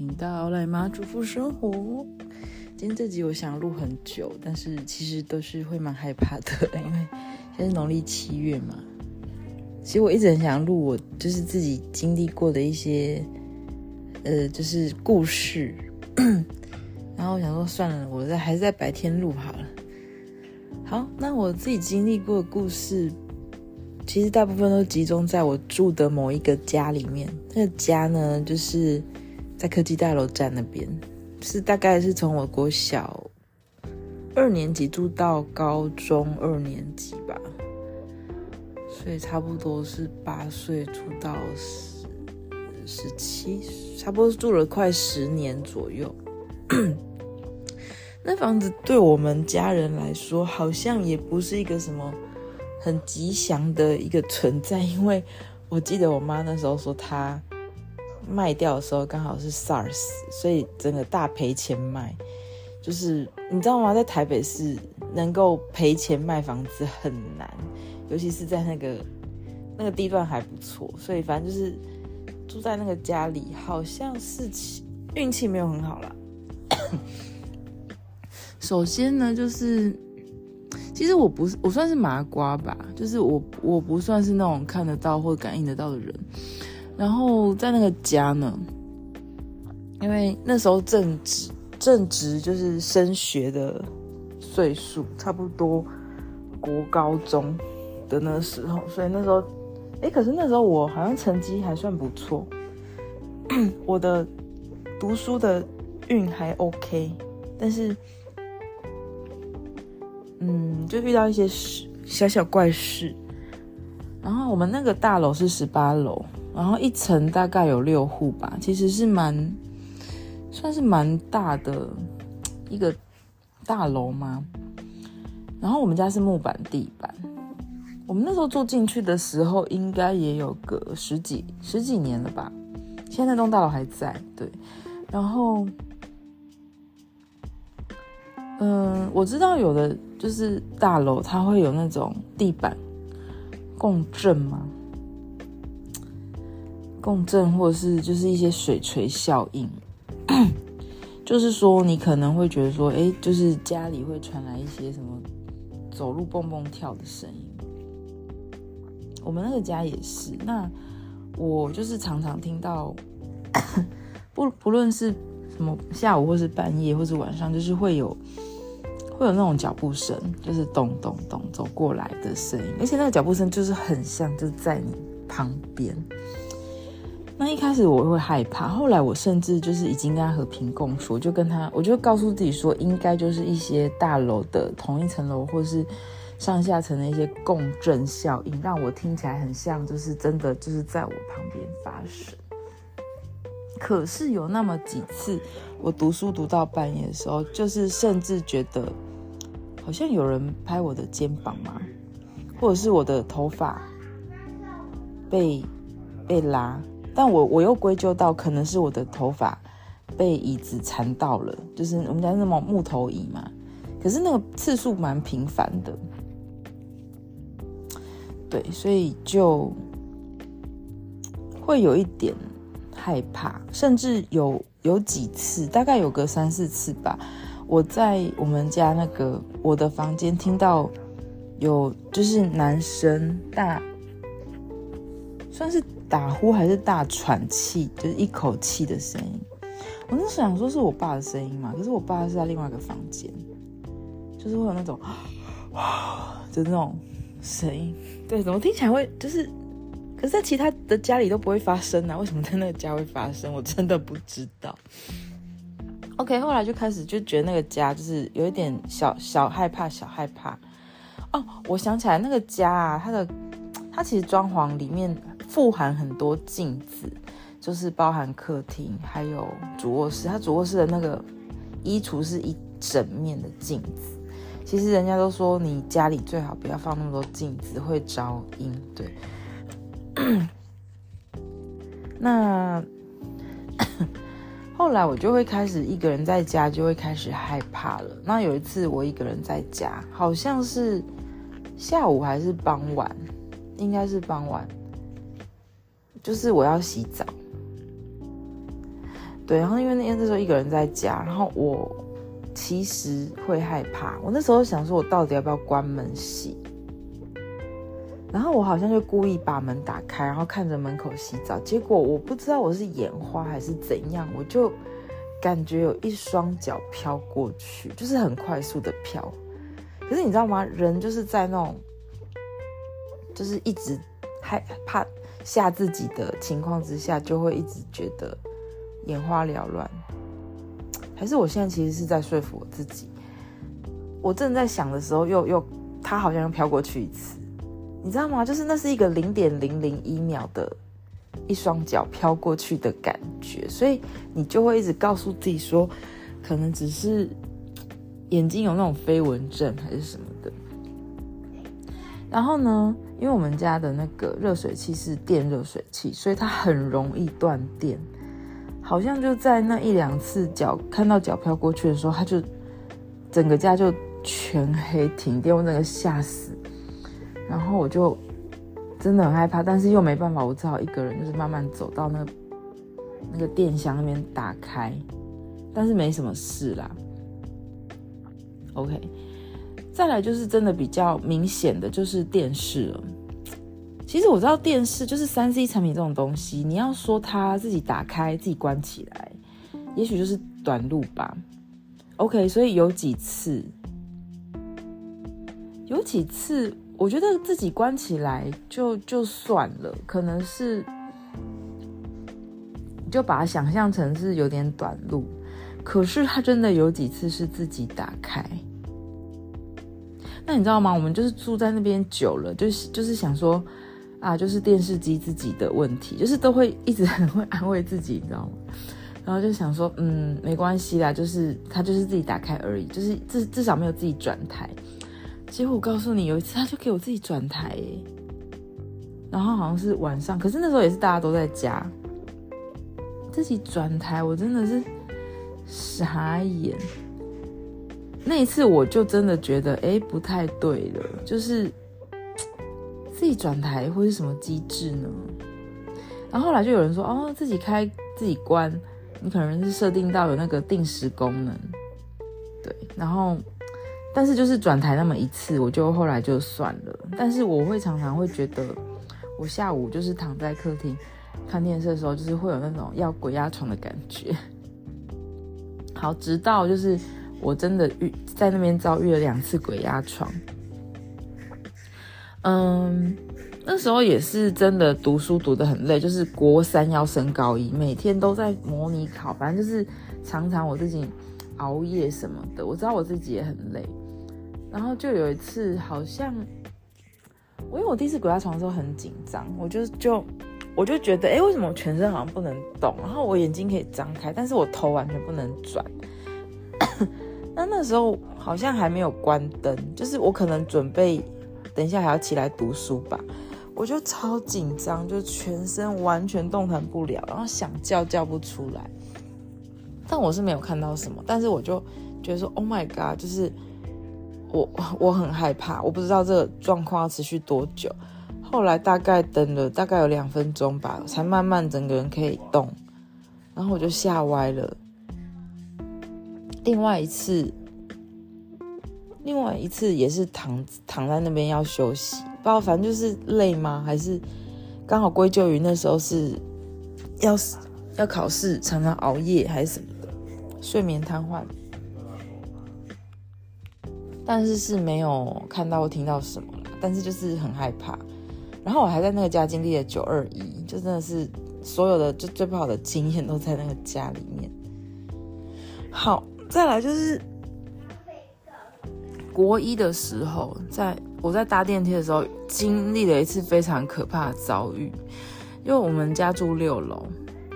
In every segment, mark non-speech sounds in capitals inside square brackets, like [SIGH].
频道赖妈主妇生活。今天这集我想录很久，但是其实都是会蛮害怕的，因为现在农历七月嘛。其实我一直很想录我就是自己经历过的一些，呃，就是故事。[CLEARS THROAT] 然后我想说算了，我在还是在白天录好了。好，那我自己经历过的故事。其实大部分都集中在我住的某一个家里面。那个家呢，就是在科技大楼站那边，是大概是从我国小二年级住到高中二年级吧，所以差不多是八岁住到十十七，差不多住了快十年左右。[CLEARS THROAT] 那房子对我们家人来说，好像也不是一个什么。很吉祥的一个存在，因为我记得我妈那时候说她卖掉的时候刚好是 SARS，所以整个大赔钱卖。就是你知道吗？在台北市能够赔钱卖房子很难，尤其是在那个那个地段还不错，所以反正就是住在那个家里，好像是运气没有很好啦。[COUGHS] 首先呢，就是。其实我不是，我算是麻瓜吧，就是我我不算是那种看得到或感应得到的人。然后在那个家呢，因为那时候正值正值就是升学的岁数，差不多国高中的那时候，所以那时候，哎，可是那时候我好像成绩还算不错，[CLEARS THROAT] 我的读书的运还 OK，但是。嗯，就遇到一些事，小小怪事。然后我们那个大楼是十八楼，然后一层大概有六户吧，其实是蛮，算是蛮大的一个大楼嘛。然后我们家是木板地板，我们那时候住进去的时候，应该也有个十几十几年了吧。现在那栋大楼还在，对，然后。嗯，我知道有的就是大楼，它会有那种地板共振吗？共振，或者是就是一些水锤效应，[CLEARS THROAT] 就是说你可能会觉得说，哎，就是家里会传来一些什么走路蹦蹦跳的声音。我们那个家也是，那我就是常常听到，[COUGHS] 不不论是什么下午或是半夜或是晚上，就是会有。会有那种脚步声，就是咚咚咚走过来的声音，而且那个脚步声就是很像，就是在你旁边。那一开始我会害怕，后来我甚至就是已经跟他和平共处，就跟他，我就告诉自己说，应该就是一些大楼的同一层楼或是上下层的一些共振效应，让我听起来很像，就是真的就是在我旁边发生。可是有那么几次，我读书读到半夜的时候，就是甚至觉得。好像有人拍我的肩膀嘛？或者是我的头发被被拉，但我我又归咎到可能是我的头发被椅子缠到了，就是我们家那种木头椅嘛。可是那个次数蛮频繁的，对，所以就会有一点害怕，甚至有有几次，大概有个三四次吧。我在我们家那个我的房间听到有就是男生大，算是打呼还是大喘气，就是一口气的声音。我那时候想说是我爸的声音嘛，可是我爸是在另外一个房间，就是会有那种哇，[GASPS] 就那种声音。对，怎么听起来会就是，可是在其他的家里都不会发生啊？为什么在那个家会发生？我真的不知道。OK，后来就开始就觉得那个家就是有一点小小害怕，小害怕。哦，我想起来那个家啊，它的它其实装潢里面富含很多镜子，就是包含客厅还有主卧室。它主卧室的那个衣橱是一整面的镜子。其实人家都说你家里最好不要放那么多镜子，会招阴。对，[COUGHS] 那。[COUGHS] 后来我就会开始一个人在家，就会开始害怕了。那有一次我一个人在家，好像是下午还是傍晚，应该是傍晚，就是我要洗澡。对，然后因为那天那时候一个人在家，然后我其实会害怕。我那时候想说，我到底要不要关门洗？然后我好像就故意把门打开，然后看着门口洗澡。结果我不知道我是眼花还是怎样，我就感觉有一双脚飘过去，就是很快速的飘。可是你知道吗？人就是在那种，就是一直害怕吓自己的情况之下，就会一直觉得眼花缭乱。还是我现在其实是在说服我自己？我正在想的时候又，又又他好像又飘过去一次。你知道吗？就是那是一个零点零零一秒的一双脚飘过去的感觉，所以你就会一直告诉自己说，可能只是眼睛有那种飞蚊症还是什么的。然后呢，因为我们家的那个热水器是电热水器，所以它很容易断电。好像就在那一两次脚看到脚飘过去的时候，它就整个家就全黑停电，我整个吓死。然后我就真的很害怕，但是又没办法，我只好一个人就是慢慢走到那个那个电箱那边打开，但是没什么事啦。OK，再来就是真的比较明显的就是电视了。其实我知道电视就是三 C 产品这种东西，你要说它自己打开自己关起来，也许就是短路吧。OK，所以有几次，有几次。我觉得自己关起来就就算了，可能是就把它想象成是有点短路，可是它真的有几次是自己打开。那你知道吗？我们就是住在那边久了，就是就是想说啊，就是电视机自己的问题，就是都会一直 [LAUGHS] 很会安慰自己，你知道吗？然后就想说，嗯，没关系啦，就是它就是自己打开而已，就是至至少没有自己转台。结果我告诉你，有一次他就给我自己转台，然后好像是晚上，可是那时候也是大家都在家，自己转台，我真的是傻眼。那一次我就真的觉得，哎，不太对了，就是自己转台会是什么机制呢？然后后来就有人说，哦，自己开自己关，你可能是设定到有那个定时功能，对，然后。但是就是转台那么一次，我就后来就算了。但是我会常常会觉得，我下午就是躺在客厅看电视的时候，就是会有那种要鬼压床的感觉。好，直到就是我真的遇在那边遭遇了两次鬼压床。嗯，那时候也是真的读书读得很累，就是国三要升高一，每天都在模拟考，反正就是常常我自己熬夜什么的。我知道我自己也很累。然后就有一次，好像我因为我第一次鬼压床的时候很紧张，我就就我就觉得，哎，为什么我全身好像不能动？然后我眼睛可以张开，但是我头完全不能转。那那时候好像还没有关灯，就是我可能准备等一下还要起来读书吧，我就超紧张，就全身完全动弹不了，然后想叫叫不出来。但我是没有看到什么，但是我就觉得说，Oh my God，就是。我我很害怕，我不知道这个状况要持续多久。后来大概等了大概有两分钟吧，才慢慢整个人可以动，然后我就吓歪了。另外一次，另外一次也是躺躺在那边要休息，不知道反正就是累吗？还是刚好归咎于那时候是要要考试，常常熬夜还是什么的，睡眠瘫痪。但是是没有看到或听到什么啦，但是就是很害怕。然后我还在那个家经历了九二一，就真的是所有的就最不好的经验都在那个家里面。好，再来就是国一的时候，在我在搭电梯的时候，经历了一次非常可怕的遭遇。因为我们家住六楼，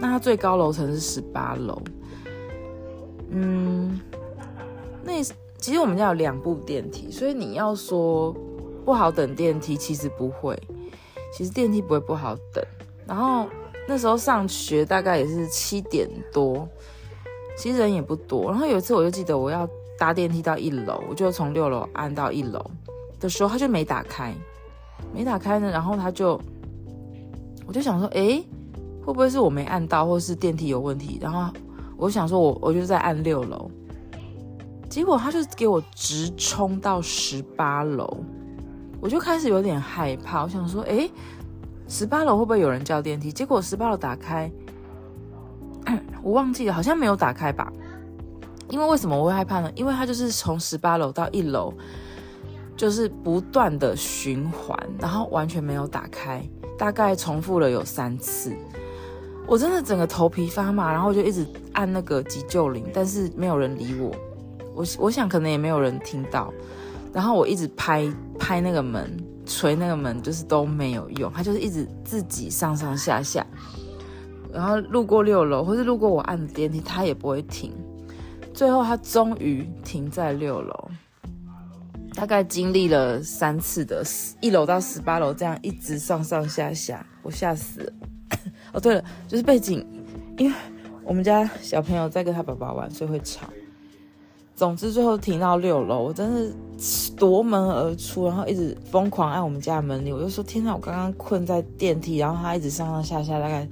那它最高楼层是十八楼。嗯，那。其实我们家有两部电梯，所以你要说不好等电梯，其实不会。其实电梯不会不好等。然后那时候上学大概也是七点多，其实人也不多。然后有一次我就记得我要搭电梯到一楼，我就从六楼按到一楼的时候，他就没打开，没打开呢。然后他就，我就想说，诶，会不会是我没按到，或是电梯有问题？然后我想说我我就在按六楼，结果他就给我直冲到十八楼，我就开始有点害怕，我想说，诶，十八楼会不会有人叫电梯？结果十八楼打开，我忘记了，好像没有打开吧。因为为什么我会害怕呢？因为他就是从十八楼到一楼，就是不断的循环，然后完全没有打开，大概重复了有三次。我真的整个头皮发麻，然后就一直按那个急救铃，但是没有人理我。我我想可能也没有人听到，然后我一直拍拍那个门，捶那个门，就是都没有用，他就是一直自己上上下下，然后路过六楼或是路过我按的电梯，他也不会停。最后，他终于停在六楼，大概经历了三次的一楼到十八楼这样一直上上下下，我吓死了。[COUGHS] 哦，对了，就是背景，因为我们家小朋友在跟他爸爸玩，所以会吵。总之，最后停到六楼，我真的夺门而出，然后一直疯狂按我们家的门铃。我就说：“天哪，我刚刚困在电梯，然后他一直上上下下，大概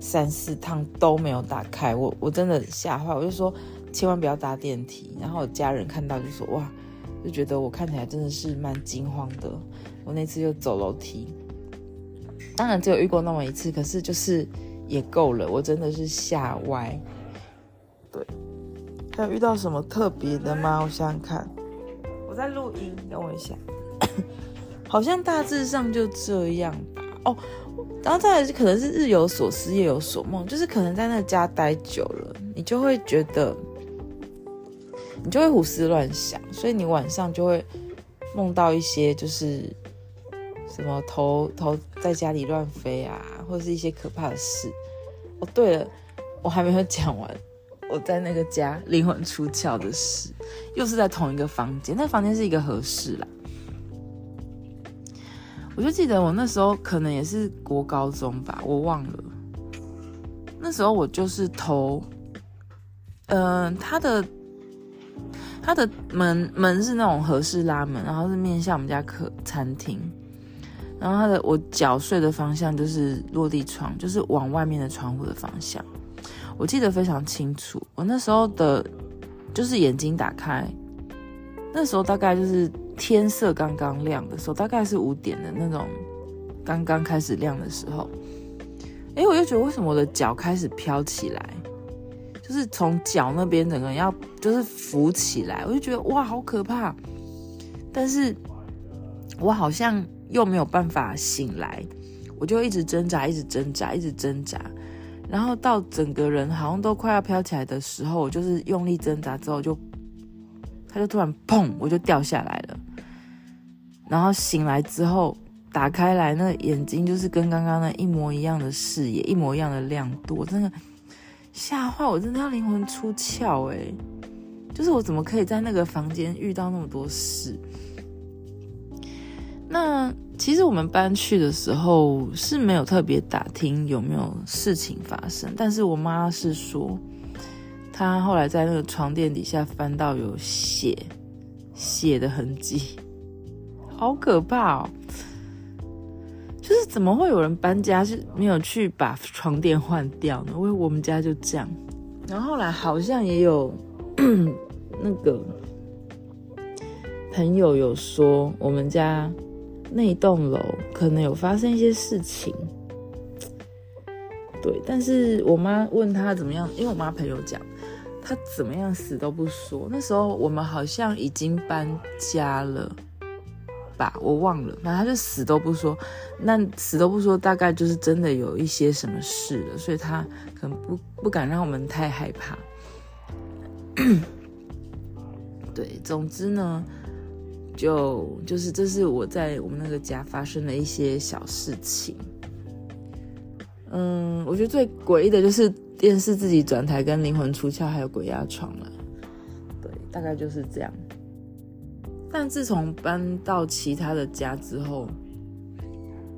三四趟都没有打开。”我我真的吓坏，我就说。千万不要搭电梯。然后我家人看到就说：“哇，就觉得我看起来真的是蛮惊慌的。”我那次就走楼梯，当然只有遇过那么一次，可是就是也够了。我真的是吓歪。对，还有遇到什么特别的吗？我想想看，我在录音，等我一下。[COUGHS] 好像大致上就这样吧。哦，然后再来是可能是日有所思，夜有所梦，就是可能在那家待久了，你就会觉得。你就会胡思乱想，所以你晚上就会梦到一些就是什么头头在家里乱飞啊，或是一些可怕的事。哦，对了，我还没有讲完，我在那个家灵魂出窍的事，又是在同一个房间，那房间是一个合适啦。我就记得我那时候可能也是国高中吧，我忘了。那时候我就是头，嗯、呃，他的。它的门门是那种合式拉门，然后是面向我们家客餐厅，然后它的我脚睡的方向就是落地窗，就是往外面的窗户的方向。我记得非常清楚，我那时候的，就是眼睛打开，那时候大概就是天色刚刚亮的时候，大概是五点的那种刚刚开始亮的时候。哎，我就觉得为什么我的脚开始飘起来？就是从脚那边整个人要就是浮起来，我就觉得哇好可怕，但是我好像又没有办法醒来，我就一直挣扎，一直挣扎，一直挣扎，然后到整个人好像都快要飘起来的时候，我就是用力挣扎之后就，他就突然砰，我就掉下来，然后醒来之后打开来，那个眼睛就是跟刚刚那一模一样的视野，一模一样的亮度，真的。吓坏我，真的要灵魂出窍哎！就是我怎么可以在那个房间遇到那么多事？那其实我们搬去的时候是没有特别打听有没有事情发生，但是我妈是说，她后来在那个床垫底下翻到有血血的痕迹，好可怕哦！就是怎么会有人搬家是没有去把床垫换掉呢？因为我们家就这样，然后后来好像也有 [CLEARS THROAT] 那个朋友有说，我们家那栋楼可能有发生一些事情。对，但是我妈问他怎么样，因为我妈朋友讲他怎么样死都不说。那时候我们好像已经搬家了。吧，我忘了，反正他就死都不说。那死都不说，大概就是真的有一些什么事了，所以他可能不不敢让我们太害怕。[COUGHS] 对，总之呢，就就是这是我在我们那个家发生的一些小事情。嗯，我觉得最诡异的就是电视自己转台跟灵魂出窍，还有鬼压床了。对，大概就是这样。但自从搬到其他的家之后，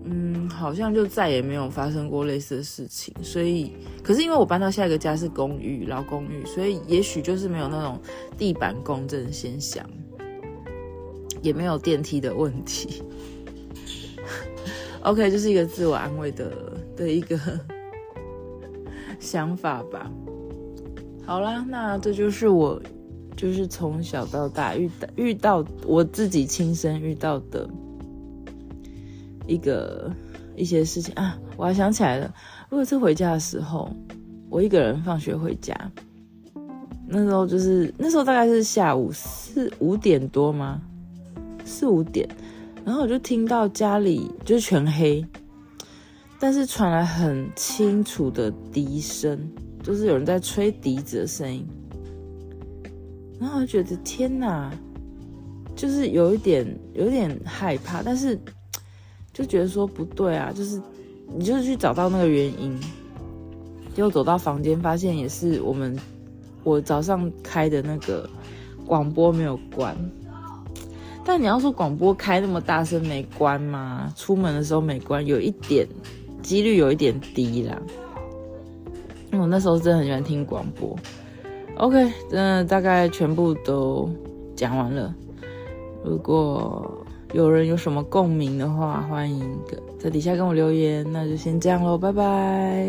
嗯，好像就再也没有发生过类似的事情。所以，可是因为我搬到下一个家是公寓，老公寓，所以也许就是没有那种地板共振现象，也没有电梯的问题。[LAUGHS] OK，就是一个自我安慰的的一个想法吧。好啦，那这就是我，就是从小到大遇到遇到我自己亲身遇到的一个一些事情啊。我还想起来了，我有一次回家的时候，我一个人放学回家，那时候就是那时候大概是下午四五点多吗？四五点，然后我就听到家里就是全黑，但是传来很清楚的笛声。就是有人在吹笛子的声音，然后我觉得天哪，就是有一点有一点害怕，但是就觉得说不对啊，就是你就是去找到那个原因，结果走到房间发现也是我们我早上开的那个广播没有关，但你要说广播开那么大声没关吗？出门的时候没关，有一点几率有一点低啦。因为我那时候真的很喜欢听广播。OK，那大概全部都讲完了。如果有人有什么共鸣的话，欢迎在底下跟我留言。那就先这样喽，拜拜。